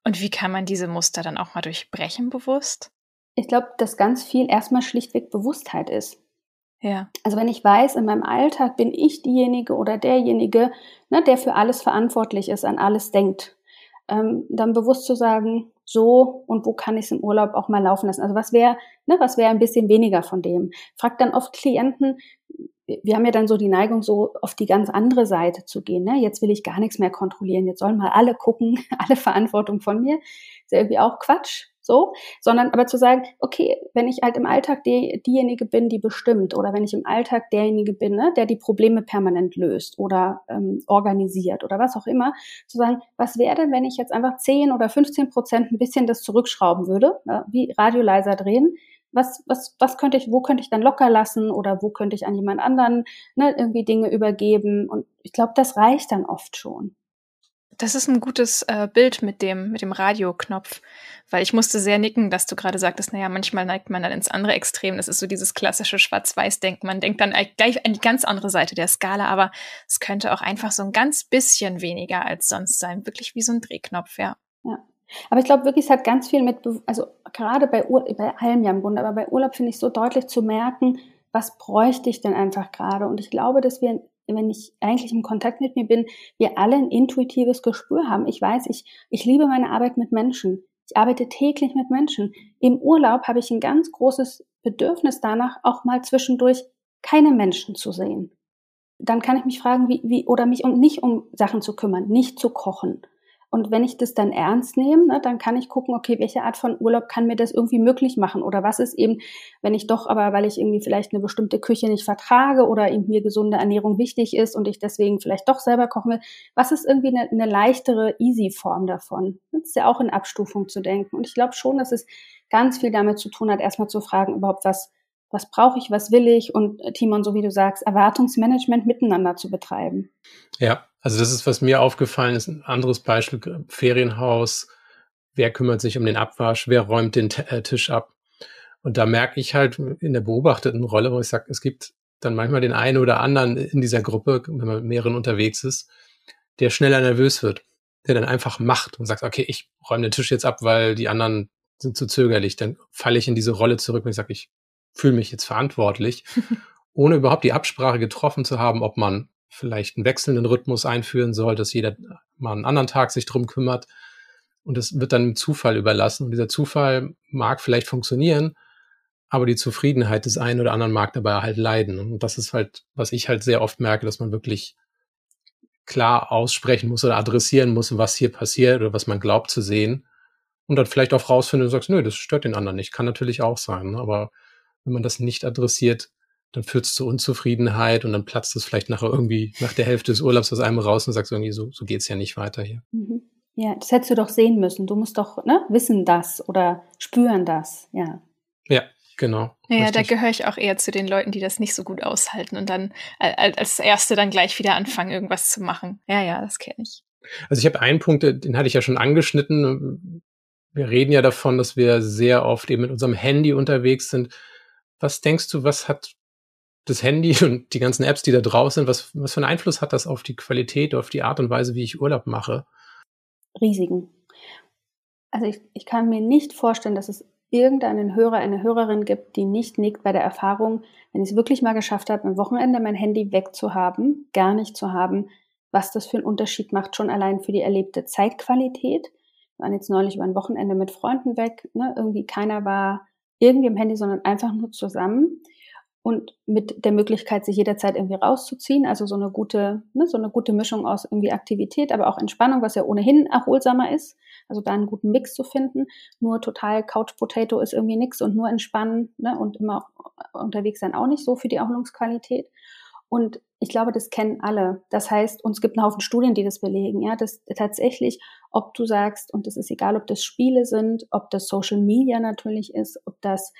Und wie kann man diese Muster dann auch mal durchbrechen bewusst? Ich glaube, dass ganz viel erstmal schlichtweg Bewusstheit ist. Ja. Also wenn ich weiß, in meinem Alltag bin ich diejenige oder derjenige, ne, der für alles verantwortlich ist, an alles denkt, ähm, dann bewusst zu sagen, so und wo kann ich es im Urlaub auch mal laufen lassen. Also was wäre, ne, was wäre ein bisschen weniger von dem? Fragt dann oft Klienten, wir haben ja dann so die Neigung, so auf die ganz andere Seite zu gehen. Ne? Jetzt will ich gar nichts mehr kontrollieren. Jetzt sollen mal alle gucken, [laughs] alle Verantwortung von mir. Ist ja irgendwie auch Quatsch so, sondern aber zu sagen, okay, wenn ich halt im Alltag die, diejenige bin, die bestimmt, oder wenn ich im Alltag derjenige bin, ne, der die Probleme permanent löst oder ähm, organisiert oder was auch immer, zu sagen, was wäre denn, wenn ich jetzt einfach 10 oder 15 Prozent ein bisschen das zurückschrauben würde, ne, wie Radio leiser drehen, was, was, was könnte ich, wo könnte ich dann locker lassen oder wo könnte ich an jemand anderen ne, irgendwie Dinge übergeben? Und ich glaube, das reicht dann oft schon. Das ist ein gutes äh, Bild mit dem, mit dem Radioknopf, weil ich musste sehr nicken, dass du gerade sagtest, naja, manchmal neigt man dann ins andere Extrem. Das ist so dieses klassische Schwarz-Weiß-Denken. Man denkt dann gleich an die ganz andere Seite der Skala, aber es könnte auch einfach so ein ganz bisschen weniger als sonst sein. Wirklich wie so ein Drehknopf, ja. Ja. Aber ich glaube wirklich, es hat ganz viel mit, also gerade bei, Ur bei allem ja im Grunde, aber bei Urlaub finde ich so deutlich zu merken, was bräuchte ich denn einfach gerade? Und ich glaube, dass wir wenn ich eigentlich im Kontakt mit mir bin, wir alle ein intuitives Gespür haben. Ich weiß, ich, ich liebe meine Arbeit mit Menschen. Ich arbeite täglich mit Menschen. Im Urlaub habe ich ein ganz großes Bedürfnis danach, auch mal zwischendurch keine Menschen zu sehen. Dann kann ich mich fragen, wie, wie oder mich um nicht um Sachen zu kümmern, nicht zu kochen, und wenn ich das dann ernst nehme, ne, dann kann ich gucken, okay, welche Art von Urlaub kann mir das irgendwie möglich machen? Oder was ist eben, wenn ich doch aber, weil ich irgendwie vielleicht eine bestimmte Küche nicht vertrage oder eben mir gesunde Ernährung wichtig ist und ich deswegen vielleicht doch selber kochen will, was ist irgendwie eine, eine leichtere, easy Form davon? Das ist ja auch in Abstufung zu denken. Und ich glaube schon, dass es ganz viel damit zu tun hat, erstmal zu fragen, überhaupt was, was brauche ich, was will ich und äh, Timon, so wie du sagst, Erwartungsmanagement miteinander zu betreiben. Ja, also das ist, was mir aufgefallen ist, ein anderes Beispiel, Ferienhaus, wer kümmert sich um den Abwasch, wer räumt den T äh, Tisch ab. Und da merke ich halt in der beobachteten Rolle, wo ich sage, es gibt dann manchmal den einen oder anderen in dieser Gruppe, wenn man mit mehreren unterwegs ist, der schneller nervös wird, der dann einfach macht und sagt, okay, ich räume den Tisch jetzt ab, weil die anderen sind zu zögerlich. Dann falle ich in diese Rolle zurück, wenn ich sage, ich fühle mich jetzt verantwortlich, [laughs] ohne überhaupt die Absprache getroffen zu haben, ob man vielleicht einen wechselnden Rhythmus einführen soll, dass jeder mal einen anderen Tag sich drum kümmert. Und es wird dann dem Zufall überlassen. Und dieser Zufall mag vielleicht funktionieren, aber die Zufriedenheit des einen oder anderen mag dabei halt leiden. Und das ist halt, was ich halt sehr oft merke, dass man wirklich klar aussprechen muss oder adressieren muss, was hier passiert oder was man glaubt zu sehen. Und dann vielleicht auch rausfindet und sagt, nö, das stört den anderen nicht. Kann natürlich auch sein. Ne? Aber wenn man das nicht adressiert, dann führt es zu Unzufriedenheit und dann platzt es vielleicht nachher irgendwie nach der Hälfte des Urlaubs aus einem raus und sagst irgendwie, so, so geht's ja nicht weiter hier. Mhm. Ja, das hättest du doch sehen müssen. Du musst doch ne, wissen das oder spüren das, ja. Ja, Genau. Ja, richtig. da gehöre ich auch eher zu den Leuten, die das nicht so gut aushalten und dann als Erste dann gleich wieder anfangen, irgendwas zu machen. Ja, ja, das kenne ich. Also ich habe einen Punkt, den hatte ich ja schon angeschnitten. Wir reden ja davon, dass wir sehr oft eben mit unserem Handy unterwegs sind. Was denkst du, was hat das Handy [laughs] und die ganzen Apps, die da draußen sind, was, was für einen Einfluss hat das auf die Qualität, auf die Art und Weise, wie ich Urlaub mache? Riesigen. Also ich, ich kann mir nicht vorstellen, dass es irgendeinen Hörer, eine Hörerin gibt, die nicht nickt bei der Erfahrung, wenn ich es wirklich mal geschafft habe, am Wochenende mein Handy wegzuhaben, gar nicht zu haben, was das für einen Unterschied macht, schon allein für die erlebte Zeitqualität. Wir waren jetzt neulich über ein Wochenende mit Freunden weg, ne? irgendwie keiner war irgendwie am Handy, sondern einfach nur zusammen und mit der Möglichkeit, sich jederzeit irgendwie rauszuziehen. Also so eine gute, ne, so eine gute Mischung aus irgendwie Aktivität, aber auch Entspannung, was ja ohnehin erholsamer ist. Also da einen guten Mix zu finden. Nur total Couch Potato ist irgendwie nix und nur entspannen ne, und immer unterwegs sein auch nicht so für die Erholungsqualität. Und ich glaube, das kennen alle. Das heißt, uns gibt einen Haufen Studien, die das belegen, ja, dass tatsächlich, ob du sagst, und es ist egal, ob das Spiele sind, ob das Social Media natürlich ist, ob das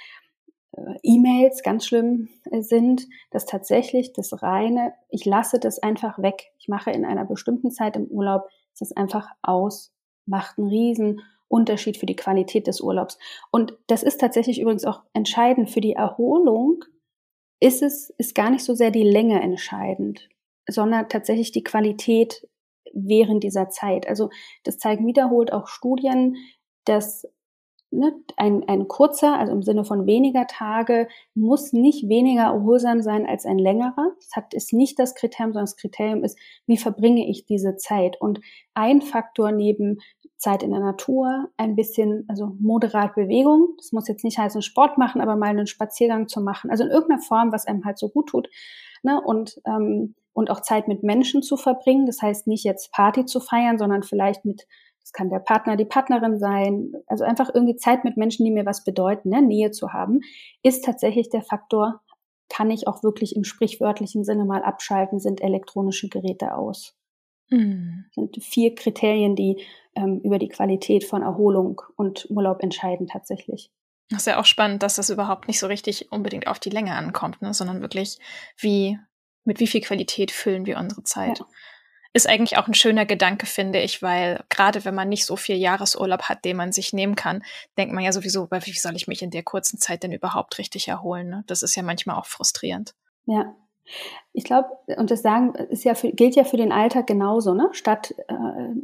E-Mails ganz schlimm äh, sind, dass tatsächlich das reine, ich lasse das einfach weg. Ich mache in einer bestimmten Zeit im Urlaub das einfach aus, macht einen riesen Unterschied für die Qualität des Urlaubs. Und das ist tatsächlich übrigens auch entscheidend für die Erholung. Ist es, ist gar nicht so sehr die Länge entscheidend, sondern tatsächlich die Qualität während dieser Zeit. Also das zeigen wiederholt auch Studien, dass ne, ein, ein kurzer, also im Sinne von weniger Tage, muss nicht weniger erholsam sein als ein längerer. Das hat, ist nicht das Kriterium, sondern das Kriterium ist, wie verbringe ich diese Zeit? Und ein Faktor neben Zeit in der Natur, ein bisschen, also moderat Bewegung. Das muss jetzt nicht heißen Sport machen, aber mal einen Spaziergang zu machen. Also in irgendeiner Form, was einem halt so gut tut. Ne? Und, ähm, und auch Zeit mit Menschen zu verbringen. Das heißt nicht jetzt Party zu feiern, sondern vielleicht mit das kann der Partner, die Partnerin sein. Also einfach irgendwie Zeit mit Menschen, die mir was bedeuten, ne? Nähe zu haben, ist tatsächlich der Faktor, kann ich auch wirklich im sprichwörtlichen Sinne mal abschalten, sind elektronische Geräte aus. Mhm. Das sind vier Kriterien, die ähm, über die Qualität von Erholung und Urlaub entscheiden tatsächlich. Das ist ja auch spannend, dass das überhaupt nicht so richtig unbedingt auf die Länge ankommt, ne? sondern wirklich wie, mit wie viel Qualität füllen wir unsere Zeit. Ja ist eigentlich auch ein schöner Gedanke, finde ich, weil gerade wenn man nicht so viel Jahresurlaub hat, den man sich nehmen kann, denkt man ja sowieso, wie soll ich mich in der kurzen Zeit denn überhaupt richtig erholen? Ne? Das ist ja manchmal auch frustrierend. Ja, ich glaube, und das sagen ist ja für, gilt ja für den Alltag genauso, ne? Statt äh,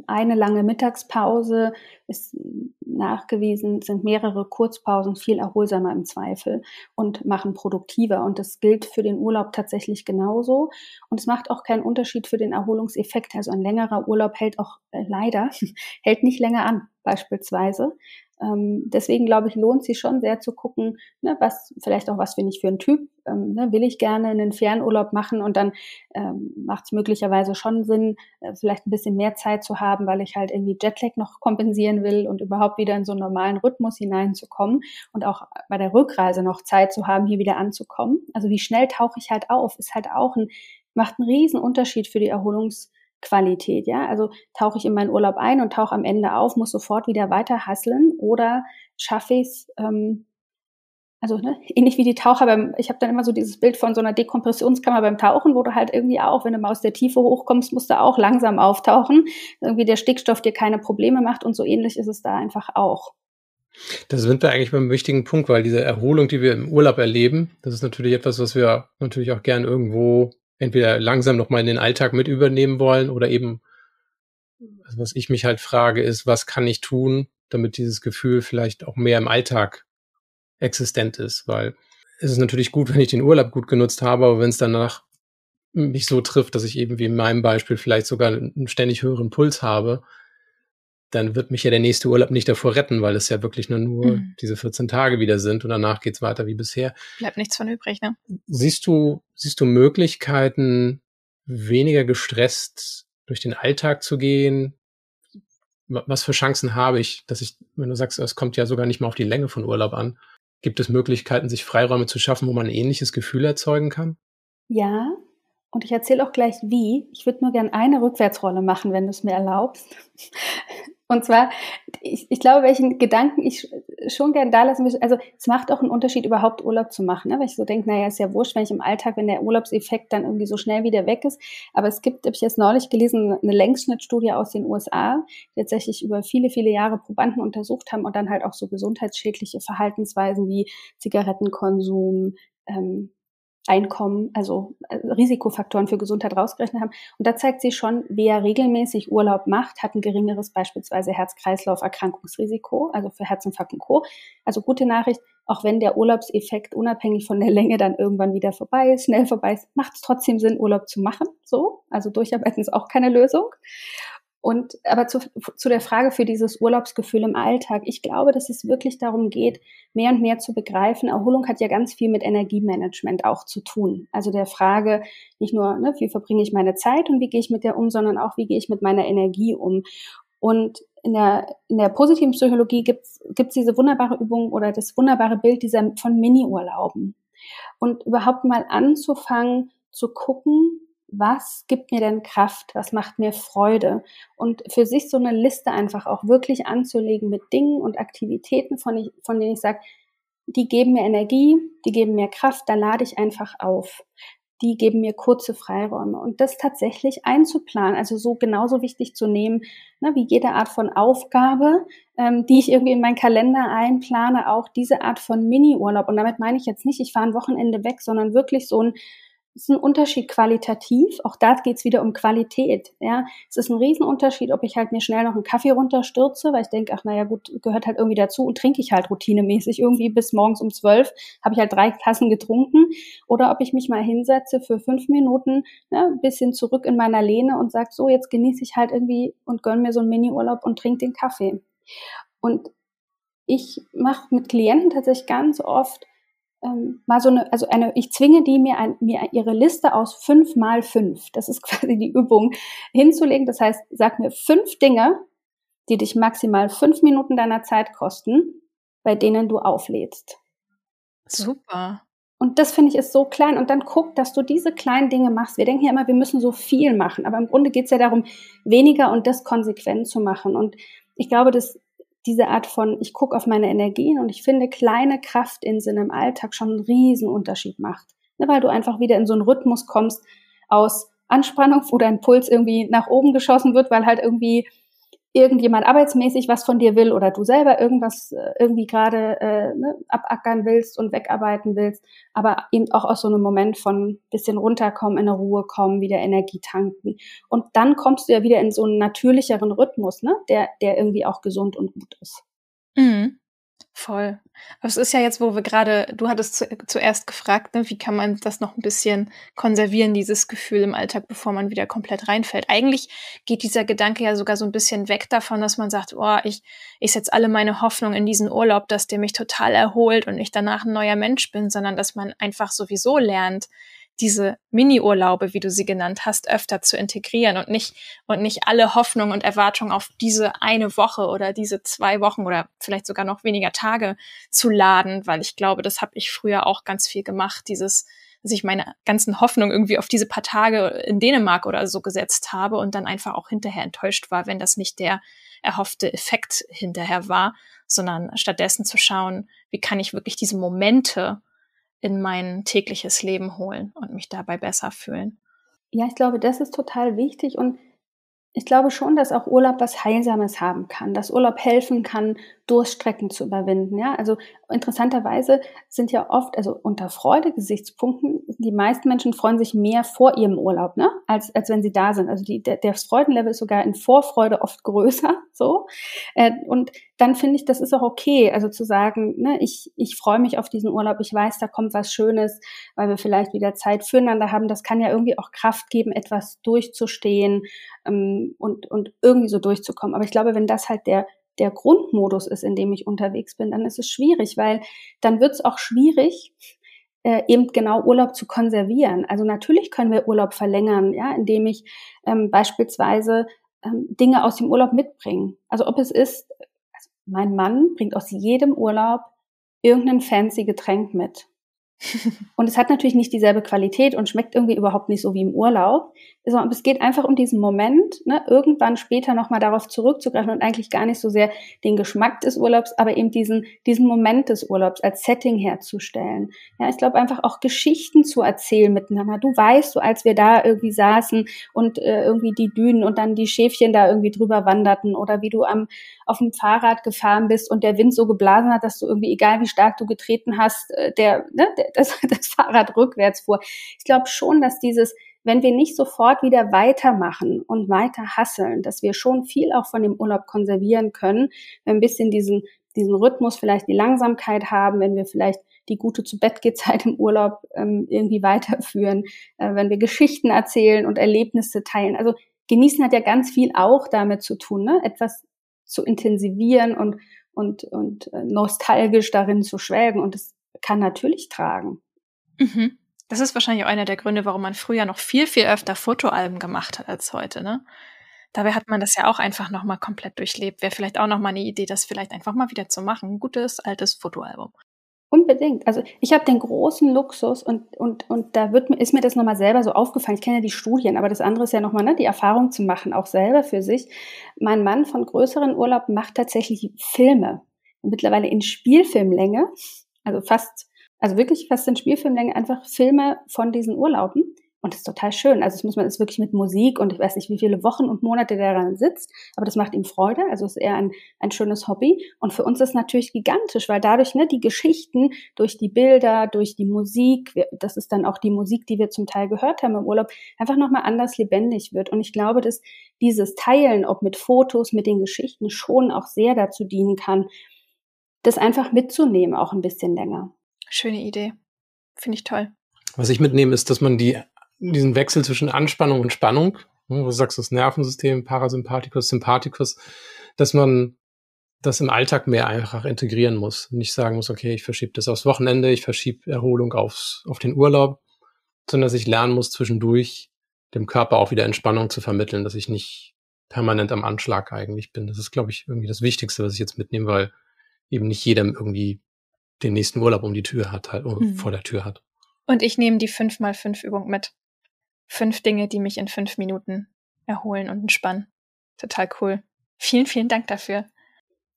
eine lange Mittagspause ist nachgewiesen, sind mehrere Kurzpausen viel erholsamer im Zweifel und machen produktiver. Und das gilt für den Urlaub tatsächlich genauso. Und es macht auch keinen Unterschied für den Erholungseffekt. Also ein längerer Urlaub hält auch äh, leider, [laughs] hält nicht länger an, beispielsweise. Ähm, deswegen glaube ich, lohnt sich schon sehr zu gucken, ne, was vielleicht auch was bin ich für ein Typ. Ähm, ne, will ich gerne einen Fernurlaub machen und dann ähm, macht es möglicherweise schon Sinn, äh, vielleicht ein bisschen mehr Zeit zu haben, weil ich halt irgendwie Jetlag noch kompensieren will und überhaupt wieder in so einen normalen Rhythmus hineinzukommen und auch bei der Rückreise noch Zeit zu haben, hier wieder anzukommen. Also wie schnell tauche ich halt auf, ist halt auch ein, macht einen riesen Unterschied für die Erholungs Qualität, ja. Also tauche ich in meinen Urlaub ein und tauche am Ende auf, muss sofort wieder weiter hasseln oder schaffe ich es, ähm, also ne, ähnlich wie die Taucher beim, ich habe dann immer so dieses Bild von so einer Dekompressionskammer beim Tauchen, wo du halt irgendwie auch, wenn du mal aus der Tiefe hochkommst, musst du auch langsam auftauchen, irgendwie der Stickstoff dir keine Probleme macht und so ähnlich ist es da einfach auch. Da sind wir eigentlich beim wichtigen Punkt, weil diese Erholung, die wir im Urlaub erleben, das ist natürlich etwas, was wir natürlich auch gern irgendwo entweder langsam nochmal in den Alltag mit übernehmen wollen oder eben, also was ich mich halt frage, ist, was kann ich tun, damit dieses Gefühl vielleicht auch mehr im Alltag existent ist, weil es ist natürlich gut, [laughs] wenn ich den Urlaub gut genutzt habe, aber wenn es danach mich so trifft, dass ich eben wie in meinem Beispiel vielleicht sogar einen ständig höheren Puls habe, dann wird mich ja der nächste Urlaub nicht davor retten, weil es ja wirklich nur, nur mhm. diese 14 Tage wieder sind und danach geht's weiter wie bisher. Bleibt nichts von übrig, ne? Siehst du, siehst du Möglichkeiten, weniger gestresst durch den Alltag zu gehen? Was für Chancen habe ich, dass ich, wenn du sagst, es kommt ja sogar nicht mal auf die Länge von Urlaub an, gibt es Möglichkeiten, sich Freiräume zu schaffen, wo man ein ähnliches Gefühl erzeugen kann? Ja, und ich erzähle auch gleich wie. Ich würde nur gern eine Rückwärtsrolle machen, wenn du es mir erlaubst. Und zwar, ich, ich glaube, welchen Gedanken ich schon gern da lassen will. Also es macht auch einen Unterschied, überhaupt Urlaub zu machen. Ne? Weil ich so denke, naja, ist ja wurscht, wenn ich im Alltag, wenn der Urlaubseffekt dann irgendwie so schnell wieder weg ist. Aber es gibt, habe ich jetzt neulich gelesen, eine Längsschnittstudie aus den USA, die tatsächlich über viele, viele Jahre Probanden untersucht haben und dann halt auch so gesundheitsschädliche Verhaltensweisen wie Zigarettenkonsum, ähm, Einkommen, also äh, Risikofaktoren für Gesundheit rausgerechnet haben. Und da zeigt sich schon, wer regelmäßig Urlaub macht, hat ein geringeres beispielsweise Herz-Kreislauf-Erkrankungsrisiko, also für Herzinfarkt und Co. Also gute Nachricht, auch wenn der Urlaubseffekt unabhängig von der Länge dann irgendwann wieder vorbei ist, schnell vorbei ist, macht es trotzdem Sinn, Urlaub zu machen. So, also durcharbeiten ist auch keine Lösung. Und aber zu, zu der Frage für dieses Urlaubsgefühl im Alltag. Ich glaube, dass es wirklich darum geht, mehr und mehr zu begreifen. Erholung hat ja ganz viel mit Energiemanagement auch zu tun. Also der Frage nicht nur, ne, wie verbringe ich meine Zeit und wie gehe ich mit der um, sondern auch, wie gehe ich mit meiner Energie um. Und in der, in der positiven Psychologie gibt es diese wunderbare Übung oder das wunderbare Bild dieser von Mini-Urlauben. Und überhaupt mal anzufangen zu gucken, was gibt mir denn Kraft, was macht mir Freude und für sich so eine Liste einfach auch wirklich anzulegen mit Dingen und Aktivitäten, von, ich, von denen ich sage, die geben mir Energie, die geben mir Kraft, da lade ich einfach auf. Die geben mir kurze Freiräume und das tatsächlich einzuplanen, also so genauso wichtig zu nehmen, ne, wie jede Art von Aufgabe, ähm, die ich irgendwie in meinen Kalender einplane, auch diese Art von Mini-Urlaub. Und damit meine ich jetzt nicht, ich fahre ein Wochenende weg, sondern wirklich so ein ist ein Unterschied qualitativ. Auch da geht es wieder um Qualität. Ja, es ist ein Riesenunterschied, ob ich halt mir schnell noch einen Kaffee runterstürze, weil ich denke, ach naja gut, gehört halt irgendwie dazu und trinke ich halt routinemäßig irgendwie bis morgens um zwölf habe ich halt drei Tassen getrunken. Oder ob ich mich mal hinsetze für fünf Minuten, ne, ein bisschen zurück in meiner Lehne und sage, so jetzt genieße ich halt irgendwie und gönn mir so einen Mini-Urlaub und trinke den Kaffee. Und ich mache mit Klienten tatsächlich ganz oft ähm, mal so eine, also eine, ich zwinge die mir, ein, mir ihre Liste aus fünf mal fünf, das ist [laughs] quasi die Übung, hinzulegen. Das heißt, sag mir fünf Dinge, die dich maximal fünf Minuten deiner Zeit kosten, bei denen du auflädst. Super. Und das finde ich ist so klein. Und dann guck, dass du diese kleinen Dinge machst. Wir denken ja immer, wir müssen so viel machen. Aber im Grunde geht es ja darum, weniger und das konsequent zu machen. Und ich glaube, dass diese Art von, ich gucke auf meine Energien und ich finde, kleine Kraftinseln im Alltag schon einen riesen Unterschied macht. Ne, weil du einfach wieder in so einen Rhythmus kommst aus Anspannung, wo dein Puls irgendwie nach oben geschossen wird, weil halt irgendwie irgendjemand arbeitsmäßig was von dir will oder du selber irgendwas äh, irgendwie gerade äh, ne, abackern willst und wegarbeiten willst, aber eben auch aus so einem Moment von bisschen runterkommen, in eine Ruhe kommen, wieder Energie tanken. Und dann kommst du ja wieder in so einen natürlicheren Rhythmus, ne, der, der irgendwie auch gesund und gut ist. Mhm. Voll. Aber es ist ja jetzt, wo wir gerade, du hattest zu, zuerst gefragt, ne, wie kann man das noch ein bisschen konservieren, dieses Gefühl im Alltag, bevor man wieder komplett reinfällt. Eigentlich geht dieser Gedanke ja sogar so ein bisschen weg davon, dass man sagt, oh, ich, ich setze alle meine Hoffnung in diesen Urlaub, dass der mich total erholt und ich danach ein neuer Mensch bin, sondern dass man einfach sowieso lernt, diese Mini-Urlaube, wie du sie genannt hast, öfter zu integrieren und nicht, und nicht alle Hoffnung und Erwartung auf diese eine Woche oder diese zwei Wochen oder vielleicht sogar noch weniger Tage zu laden, weil ich glaube, das habe ich früher auch ganz viel gemacht, dieses, dass ich meine ganzen Hoffnung irgendwie auf diese paar Tage in Dänemark oder so gesetzt habe und dann einfach auch hinterher enttäuscht war, wenn das nicht der erhoffte Effekt hinterher war, sondern stattdessen zu schauen, wie kann ich wirklich diese Momente in mein tägliches Leben holen und mich dabei besser fühlen. Ja, ich glaube, das ist total wichtig und ich glaube schon, dass auch Urlaub was Heilsames haben kann, dass Urlaub helfen kann, Durststrecken zu überwinden. Ja, also interessanterweise sind ja oft, also unter Freude-Gesichtspunkten, die meisten Menschen freuen sich mehr vor ihrem Urlaub, ne, als, als wenn sie da sind. Also die, der, der Freudenlevel ist sogar in Vorfreude oft größer, [laughs] so. Äh, und dann finde ich, das ist auch okay, also zu sagen, ne, ich, ich freue mich auf diesen Urlaub, ich weiß, da kommt was Schönes, weil wir vielleicht wieder Zeit füreinander haben. Das kann ja irgendwie auch Kraft geben, etwas durchzustehen ähm, und, und irgendwie so durchzukommen. Aber ich glaube, wenn das halt der der Grundmodus ist, in dem ich unterwegs bin, dann ist es schwierig, weil dann wird es auch schwierig, äh, eben genau Urlaub zu konservieren. Also natürlich können wir Urlaub verlängern, ja, indem ich ähm, beispielsweise ähm, Dinge aus dem Urlaub mitbringe. Also ob es ist, mein Mann bringt aus jedem Urlaub irgendein fancy Getränk mit. Und es hat natürlich nicht dieselbe Qualität und schmeckt irgendwie überhaupt nicht so wie im Urlaub, sondern es geht einfach um diesen Moment, ne, irgendwann später nochmal darauf zurückzugreifen und eigentlich gar nicht so sehr den Geschmack des Urlaubs, aber eben diesen, diesen Moment des Urlaubs als Setting herzustellen. Ja, ich glaube einfach auch Geschichten zu erzählen miteinander. Du weißt, so als wir da irgendwie saßen und äh, irgendwie die Dünen und dann die Schäfchen da irgendwie drüber wanderten oder wie du am, auf dem Fahrrad gefahren bist und der Wind so geblasen hat, dass du irgendwie, egal wie stark du getreten hast, äh, der, ne, der [laughs] das, das Fahrrad rückwärts fuhr. Ich glaube schon, dass dieses wenn wir nicht sofort wieder weitermachen und weiter hasseln, dass wir schon viel auch von dem Urlaub konservieren können, wenn wir ein bisschen diesen, diesen Rhythmus, vielleicht die Langsamkeit haben, wenn wir vielleicht die gute zu Bett Zeit im Urlaub ähm, irgendwie weiterführen, äh, wenn wir Geschichten erzählen und Erlebnisse teilen. Also genießen hat ja ganz viel auch damit zu tun, ne? etwas zu intensivieren und und und äh, nostalgisch darin zu schwelgen und das kann natürlich tragen. Mhm. Das ist wahrscheinlich auch einer der Gründe, warum man früher noch viel, viel öfter Fotoalben gemacht hat als heute, ne? Dabei hat man das ja auch einfach nochmal komplett durchlebt. Wäre vielleicht auch nochmal eine Idee, das vielleicht einfach mal wieder zu machen. Ein gutes, altes Fotoalbum. Unbedingt. Also ich habe den großen Luxus und, und, und da wird, ist mir das nochmal selber so aufgefallen. Ich kenne ja die Studien, aber das andere ist ja nochmal ne, die Erfahrung zu machen, auch selber für sich. Mein Mann von größeren Urlaub macht tatsächlich Filme. Mittlerweile in Spielfilmlänge, also fast also wirklich fast in Spielfilmlänge einfach Filme von diesen Urlauben. Und das ist total schön. Also das muss man ist wirklich mit Musik und ich weiß nicht, wie viele Wochen und Monate der daran sitzt, aber das macht ihm Freude. Also ist eher ein, ein schönes Hobby. Und für uns ist natürlich gigantisch, weil dadurch ne, die Geschichten, durch die Bilder, durch die Musik, das ist dann auch die Musik, die wir zum Teil gehört haben im Urlaub, einfach nochmal anders lebendig wird. Und ich glaube, dass dieses Teilen, ob mit Fotos, mit den Geschichten, schon auch sehr dazu dienen kann, das einfach mitzunehmen, auch ein bisschen länger. Schöne Idee. Finde ich toll. Was ich mitnehme, ist, dass man die, diesen Wechsel zwischen Anspannung und Spannung, ne, wo du sagst, das Nervensystem, Parasympathikus, Sympathikus, dass man das im Alltag mehr einfach integrieren muss. Nicht sagen muss, okay, ich verschiebe das aufs Wochenende, ich verschiebe Erholung aufs, auf den Urlaub, sondern dass ich lernen muss, zwischendurch dem Körper auch wieder Entspannung zu vermitteln, dass ich nicht permanent am Anschlag eigentlich bin. Das ist, glaube ich, irgendwie das Wichtigste, was ich jetzt mitnehme, weil eben nicht jedem irgendwie den nächsten Urlaub um die Tür hat, halt, mhm. vor der Tür hat. Und ich nehme die 5x5-Übung mit. Fünf Dinge, die mich in fünf Minuten erholen und entspannen. Total cool. Vielen, vielen Dank dafür.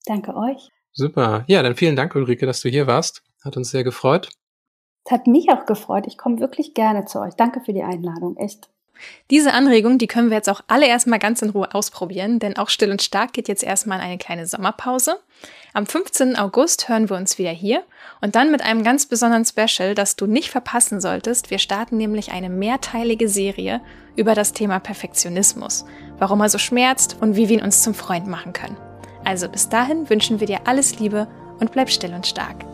Danke euch. Super. Ja, dann vielen Dank, Ulrike, dass du hier warst. Hat uns sehr gefreut. Es hat mich auch gefreut. Ich komme wirklich gerne zu euch. Danke für die Einladung. Echt. Diese Anregung, die können wir jetzt auch alle erstmal ganz in Ruhe ausprobieren, denn auch Still und Stark geht jetzt erstmal in eine kleine Sommerpause. Am 15. August hören wir uns wieder hier und dann mit einem ganz besonderen Special, das du nicht verpassen solltest. Wir starten nämlich eine mehrteilige Serie über das Thema Perfektionismus, warum er so schmerzt und wie wir ihn uns zum Freund machen können. Also bis dahin wünschen wir dir alles Liebe und bleib still und stark.